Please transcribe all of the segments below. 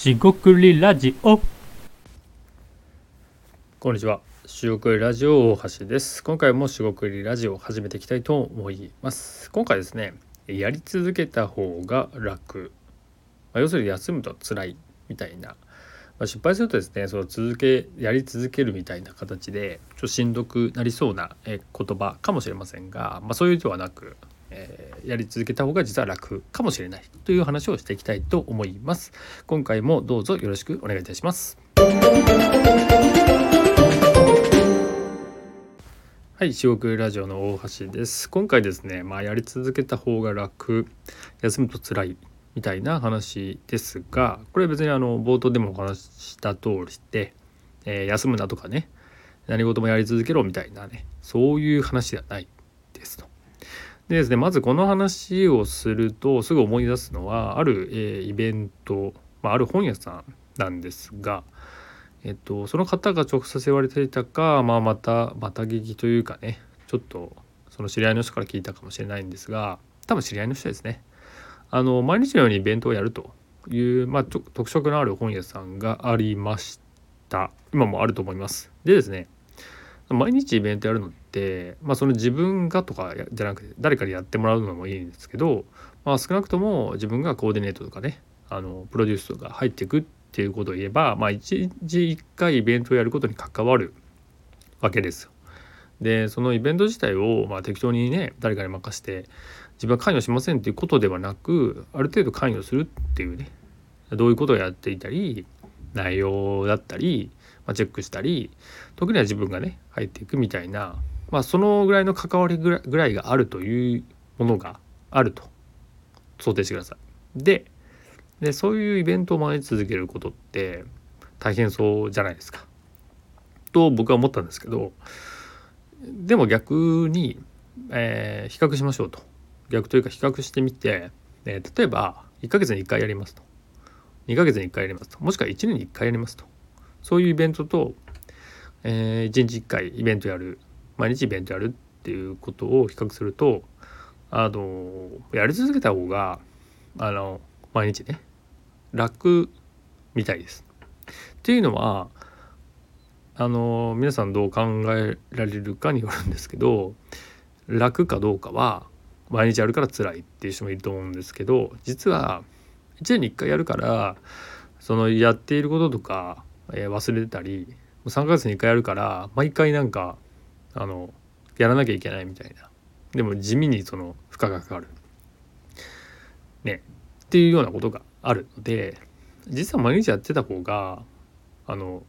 しごくりラジオこんにちは。しごくりラジオ大橋です。今回もしごくりラジオを始めていきたいと思います。今回ですね、やり続けた方が楽。まあ要するに休むと辛いみたいな。まあ、失敗するとですね、その続けやり続けるみたいな形でちょっとしんどくなりそうなえ言葉かもしれませんが、まあ、そういうではなく、えーやり続けた方が実は楽かもしれないという話をしていきたいと思います。今回もどうぞよろしくお願いいたします。はい、四国ラジオの大橋です。今回ですね、まあやり続けた方が楽、休むと辛いみたいな話ですが、これ別にあの冒頭でもお話しした通りで、えー休むなとかね、何事もやり続けろみたいなね、そういう話ではないですと。でですね、まずこの話をするとすぐ思い出すのはある、えーイベント、まあ、ある本屋さんなんですが、えっと、その方が直接言われていたか、まあ、またまた聞きというかねちょっとその知り合いの人から聞いたかもしれないんですが多分知り合いの人ですね。あの毎日のようにイベントをやるという、まあ、特色のある本屋さんがありました。今もあると思います。でですね毎日イベントやるのっ、まあ、その自分がとかじゃなくて誰かにやってもらうのもいいんですけど、まあ、少なくとも自分がコーディネートとかねあのプロデュースとか入っていくっていうことを言えば、まあ、一日一回イベントをやることに関わるわけですよ。でそのイベント自体を、まあ、適当にね誰かに任せて自分は関与しませんっていうことではなくある程度関与するっていうねどういうことをやっていたり内容だったり、まあ、チェックしたり時には自分がね入っていくみたいな、まあ、そのぐらいの関わりぐらいがあるというものがあると想定してください。ででそういうイベントを毎日続けることって大変そうじゃないですか。と僕は思ったんですけどでも逆に、えー比較しましょうと逆というか比較してみて、えー例えば1ヶ月に1回やりますと2ヶ月に1回やりますともしくは1年に1回やりますとそういうイベントと、え1日1回イベントやる毎日イベントやるっていうことを比較するとあのやり続けた方があの毎日ね楽みたいです。っていうのはあの皆さんどう考えられるかによるんですけど楽かどうかは毎日やるから辛いっていう人もいると思うんですけど実は1年に1回やるからそのやっていることとか、えー忘れてたり3ヶ月に1回やるから毎回なんかあのやらなきゃいけないみたいなでも地味にその負荷がかかる。ねっていうようなことがあるので実は毎日やってた方があの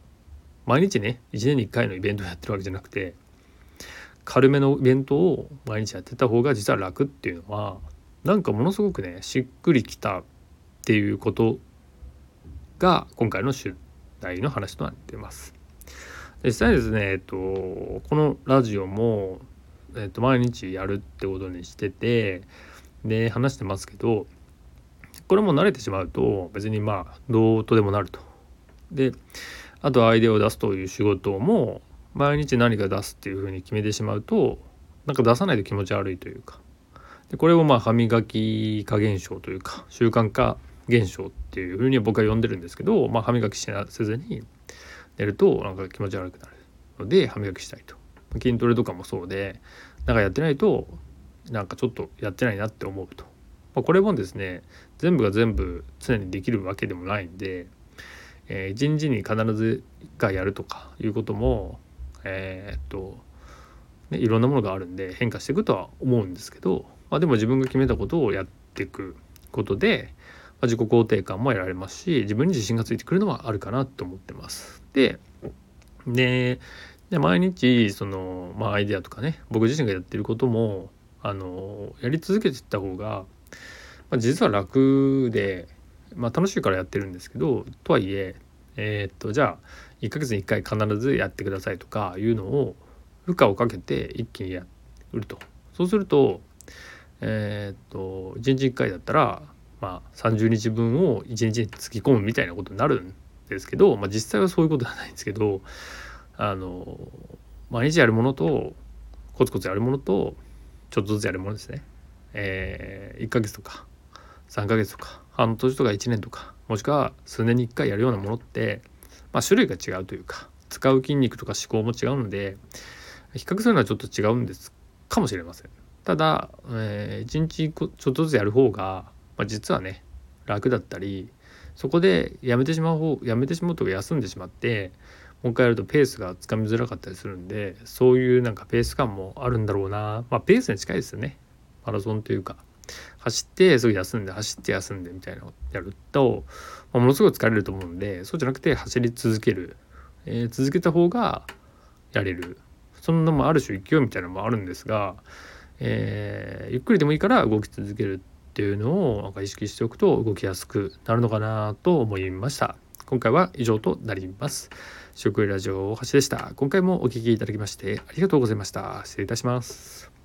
毎日ね1年に1回のイベントをやってるわけじゃなくて軽めのイベントを毎日やってた方が実は楽っていうのはなんかものすごくねしっくりきたっていうことが今回の主題の話となってます。実際ですね、えっと、このラジオも、えっと、毎日やるってことにしててで話してますけどこれも慣れてしまうと別にまあどうとでもなると。であとアイデアを出すという仕事も毎日何か出すっていうふうに決めてしまうとなんか出さないと気持ち悪いというかでこれをまあ歯磨き化現象というか習慣化現象っていうふうに僕は呼んでるんですけど、まあ、歯磨きせずに寝るとなんか気持ち悪くなるので歯磨きしたいと。筋トレとかもそうでなんかやってないとなんかちょっとやってないなって思うと、まあ、これもですね全部が全部常にできるわけでもないんで、えー一日に必ず1回やるとかいうこともえーっと、ね、いろんなものがあるんで変化していくとは思うんですけど、まあ、でも自分が決めたことをやっていくことで、自己肯定感も得られますし自分に自信がついてくるのはあるかなと思ってます。ででで毎日その、まあ、アイデアとかね僕自身がやってることもあのやり続けていった方が、まあ、実は楽で、まあ、楽しいからやってるんですけどとはいええーっとじゃあ1ヶ月に1回必ずやってくださいとかいうのを負荷をかけて一気にやるとそうするとえーっと1日1回だったら、まあ、30日分を1日に突き込むみたいなことになるんですけど、まあ、実際はそういうことではないんですけどあの毎日やるものとコツコツやるものとちょっとずつやるものですね、えー1ヶ月とか3ヶ月とか半年とか1年とかもしくは数年に1回やるようなものって、まあ、種類が違うというか使う筋肉とか思考も違うので比較するのはちょっと違うんですかもしれません。ただ、えー、1日ちょっとずつやる方が、まあ、実はね楽だったりそこでやめてしまう方やめてしまうとか休んでしまってもう一回やるとペースがつかみづらかったりするんでそういうなんかペース感もあるんだろうな。まあペースに近いですよね。マラソンというか。走ってすぐ休んで走って休んでみたいなのをやると、まあ、ものすごい疲れると思うんでそうじゃなくて走り続ける、えー、続けた方がやれる。そんなもある種勢いみたいなのもあるんですが、えー、ゆっくりでもいいから動き続けるっていうのをなんか意識しておくと動きやすくなるのかなと思いました。今回は以上となります。食ラジオ大橋でした。今回もお聴きいただきましてありがとうございました。失礼いたします。